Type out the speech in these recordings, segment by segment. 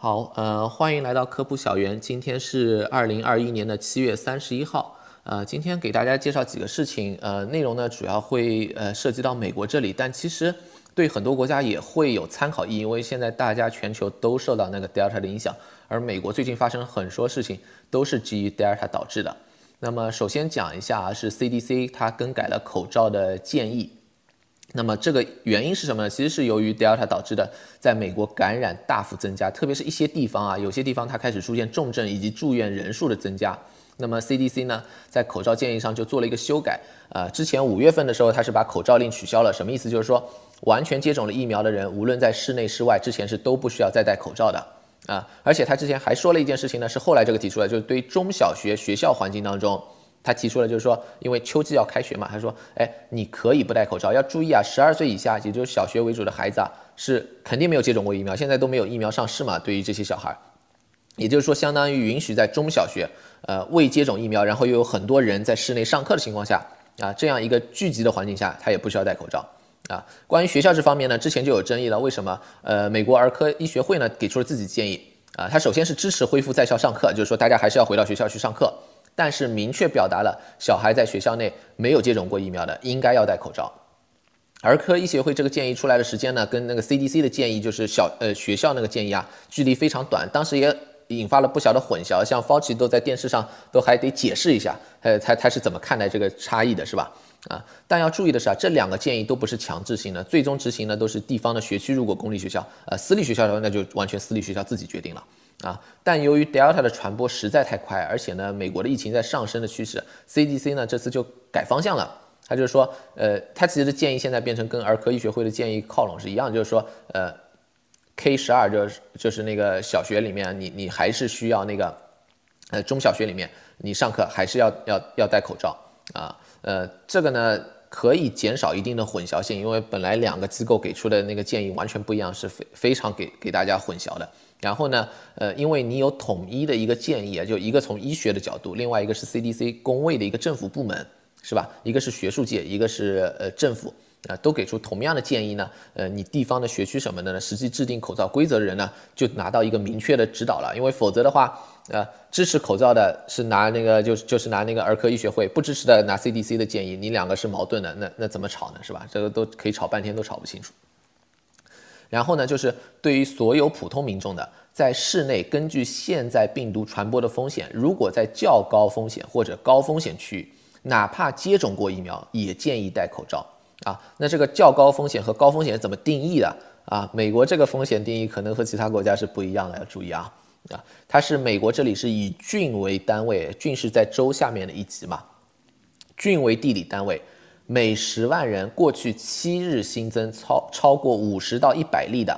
好，呃，欢迎来到科普小园。今天是二零二一年的七月三十一号。呃，今天给大家介绍几个事情。呃，内容呢主要会呃涉及到美国这里，但其实对很多国家也会有参考意义，因为现在大家全球都受到那个 Delta 的影响，而美国最近发生很多事情都是基于 Delta 导致的。那么首先讲一下啊，是 CDC 它更改了口罩的建议。那么这个原因是什么呢？其实是由于 Delta 导致的，在美国感染大幅增加，特别是一些地方啊，有些地方它开始出现重症以及住院人数的增加。那么 CDC 呢，在口罩建议上就做了一个修改。呃，之前五月份的时候，它是把口罩令取消了，什么意思？就是说，完全接种了疫苗的人，无论在室内室外，之前是都不需要再戴口罩的啊。而且他之前还说了一件事情呢，是后来这个提出来，就是对中小学学校环境当中。他提出了，就是说，因为秋季要开学嘛，他说，哎，你可以不戴口罩，要注意啊，十二岁以下，也就是小学为主的孩子啊，是肯定没有接种过疫苗，现在都没有疫苗上市嘛。对于这些小孩，也就是说，相当于允许在中小学，呃，未接种疫苗，然后又有很多人在室内上课的情况下，啊，这样一个聚集的环境下，他也不需要戴口罩啊。关于学校这方面呢，之前就有争议了，为什么？呃，美国儿科医学会呢给出了自己建议啊，他首先是支持恢复在校上课，就是说大家还是要回到学校去上课。但是明确表达了，小孩在学校内没有接种过疫苗的，应该要戴口罩。儿科医学会这个建议出来的时间呢，跟那个 CDC 的建议，就是小呃学校那个建议啊，距离非常短，当时也引发了不小的混淆，像 Fauci 都在电视上都还得解释一下，呃，他他是怎么看待这个差异的，是吧？啊，但要注意的是啊，这两个建议都不是强制性的，最终执行呢都是地方的学区。如果公立学校，呃，私立学校的话，那就完全私立学校自己决定了。啊，但由于 Delta 的传播实在太快，而且呢，美国的疫情在上升的趋势，CDC 呢这次就改方向了。他就是说，呃，他其实的建议现在变成跟儿科医学会的建议靠拢是一样，就是说，呃，K 十二就是就是那个小学里面，你你还是需要那个，呃，中小学里面你上课还是要要要戴口罩啊，呃，这个呢可以减少一定的混淆性，因为本来两个机构给出的那个建议完全不一样，是非非常给给大家混淆的。然后呢，呃，因为你有统一的一个建议啊，就一个从医学的角度，另外一个是 CDC 公卫的一个政府部门，是吧？一个是学术界，一个是呃政府啊，都给出同样的建议呢。呃，你地方的学区什么的呢，实际制定口罩规则的人呢，就拿到一个明确的指导了。因为否则的话，呃，支持口罩的是拿那个，就是就是拿那个儿科医学会，不支持的拿 CDC 的建议，你两个是矛盾的，那那怎么吵呢？是吧？这个都可以吵半天都吵不清楚。然后呢，就是对于所有普通民众的，在室内根据现在病毒传播的风险，如果在较高风险或者高风险区域，哪怕接种过疫苗，也建议戴口罩啊。那这个较高风险和高风险怎么定义的啊？美国这个风险定义可能和其他国家是不一样的，要注意啊啊！它是美国这里是以郡为单位，郡是在州下面的一级嘛，郡为地理单位。每十万人过去七日新增超超过五十到一百例的，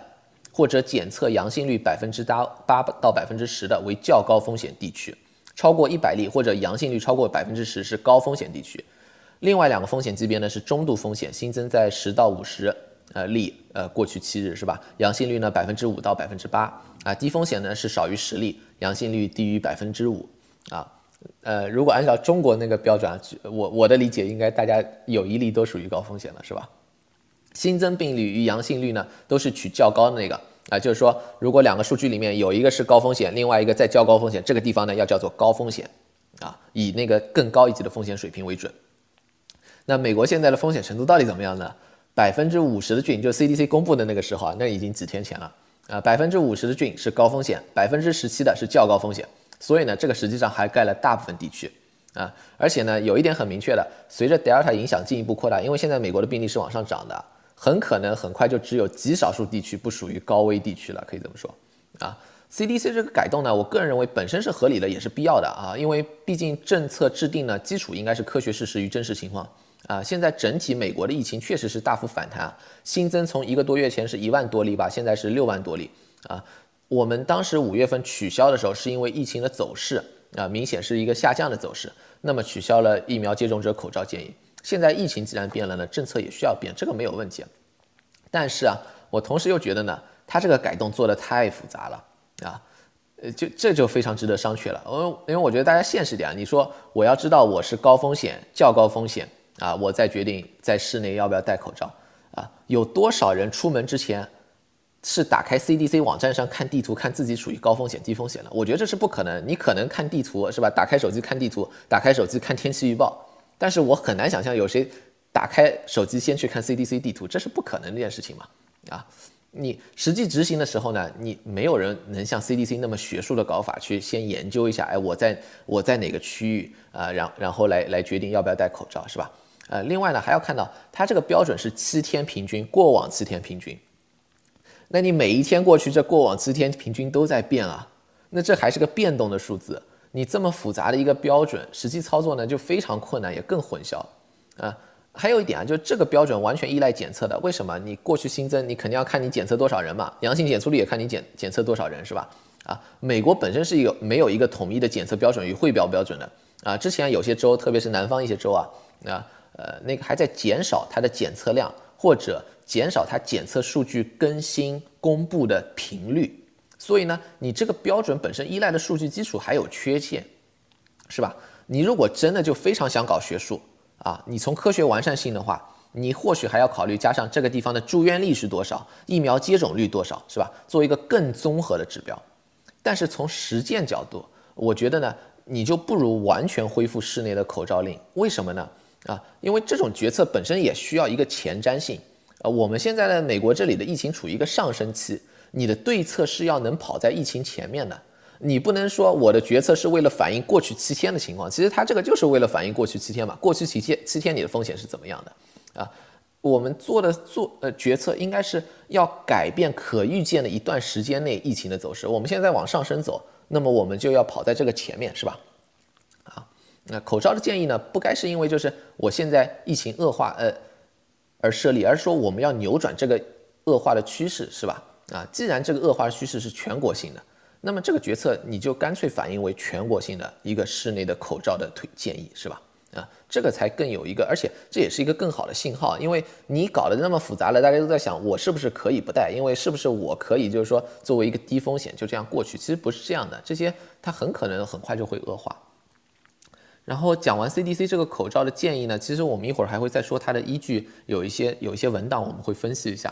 或者检测阳性率百分之八八到百分之十的为较高风险地区，超过一百例或者阳性率超过百分之十是高风险地区。另外两个风险级别呢是中度风险，新增在十到五十呃例呃过去七日是吧？阳性率呢百分之五到百分之八啊。低风险呢是少于十例，阳性率低于百分之五啊。呃，如果按照中国那个标准，我我的理解应该大家有一例都属于高风险了，是吧？新增病例与阳性率呢，都是取较高的那个啊，就是说，如果两个数据里面有一个是高风险，另外一个再较高风险，这个地方呢要叫做高风险啊，以那个更高一级的风险水平为准。那美国现在的风险程度到底怎么样呢？百分之五十的郡，就 CDC 公布的那个时候啊，那已经几天前了啊，百分之五十的郡是高风险，百分之十七的是较高风险。所以呢，这个实际上还盖了大部分地区啊，而且呢，有一点很明确的，随着 Delta 影响进一步扩大，因为现在美国的病例是往上涨的，很可能很快就只有极少数地区不属于高危地区了，可以这么说啊。CDC 这个改动呢，我个人认为本身是合理的，也是必要的啊，因为毕竟政策制定呢，基础应该是科学事实与真实情况啊。现在整体美国的疫情确实是大幅反弹，新增从一个多月前是一万多例吧，现在是六万多例啊。我们当时五月份取消的时候，是因为疫情的走势啊，明显是一个下降的走势，那么取消了疫苗接种者口罩建议。现在疫情既然变了呢，政策也需要变，这个没有问题。但是啊，我同时又觉得呢，他这个改动做的太复杂了啊，呃，就这就非常值得商榷了。因为因为我觉得大家现实点，你说我要知道我是高风险、较高风险啊，我再决定在室内要不要戴口罩啊，有多少人出门之前？是打开 CDC 网站上看地图，看自己属于高风险、低风险的。我觉得这是不可能。你可能看地图是吧？打开手机看地图，打开手机看天气预报，但是我很难想象有谁打开手机先去看 CDC 地图，这是不可能这件事情嘛？啊，你实际执行的时候呢，你没有人能像 CDC 那么学术的搞法去先研究一下，哎，我在我在哪个区域啊，然然后来来决定要不要戴口罩，是吧？呃，另外呢，还要看到它这个标准是七天平均，过往七天平均。那你每一天过去，这过往七天平均都在变啊，那这还是个变动的数字。你这么复杂的一个标准，实际操作呢就非常困难，也更混淆啊。还有一点啊，就是这个标准完全依赖检测的。为什么？你过去新增，你肯定要看你检测多少人嘛，阳性检出率也看你检检测多少人，是吧？啊，美国本身是一个没有一个统一的检测标准与汇标标准的啊。之前有些州，特别是南方一些州啊，啊呃那个还在减少它的检测量或者。减少它检测数据更新公布的频率，所以呢，你这个标准本身依赖的数据基础还有缺陷，是吧？你如果真的就非常想搞学术啊，你从科学完善性的话，你或许还要考虑加上这个地方的住院率是多少，疫苗接种率多少，是吧？做一个更综合的指标。但是从实践角度，我觉得呢，你就不如完全恢复室内的口罩令。为什么呢？啊，因为这种决策本身也需要一个前瞻性。呃，我们现在呢，美国这里的疫情处于一个上升期，你的对策是要能跑在疫情前面的，你不能说我的决策是为了反映过去七天的情况，其实它这个就是为了反映过去七天嘛，过去七天七天你的风险是怎么样的啊？我们做的做呃决策应该是要改变可预见的一段时间内疫情的走势，我们现在往上升走，那么我们就要跑在这个前面，是吧？那口罩的建议呢，不该是因为就是我现在疫情恶化，呃。而设立，而是说我们要扭转这个恶化的趋势，是吧？啊，既然这个恶化的趋势是全国性的，那么这个决策你就干脆反映为全国性的一个室内的口罩的推建议，是吧？啊，这个才更有一个，而且这也是一个更好的信号，因为你搞得那么复杂了，大家都在想我是不是可以不戴，因为是不是我可以就是说作为一个低风险就这样过去，其实不是这样的，这些它很可能很快就会恶化。然后讲完 CDC 这个口罩的建议呢，其实我们一会儿还会再说它的依据，有一些有一些文档我们会分析一下。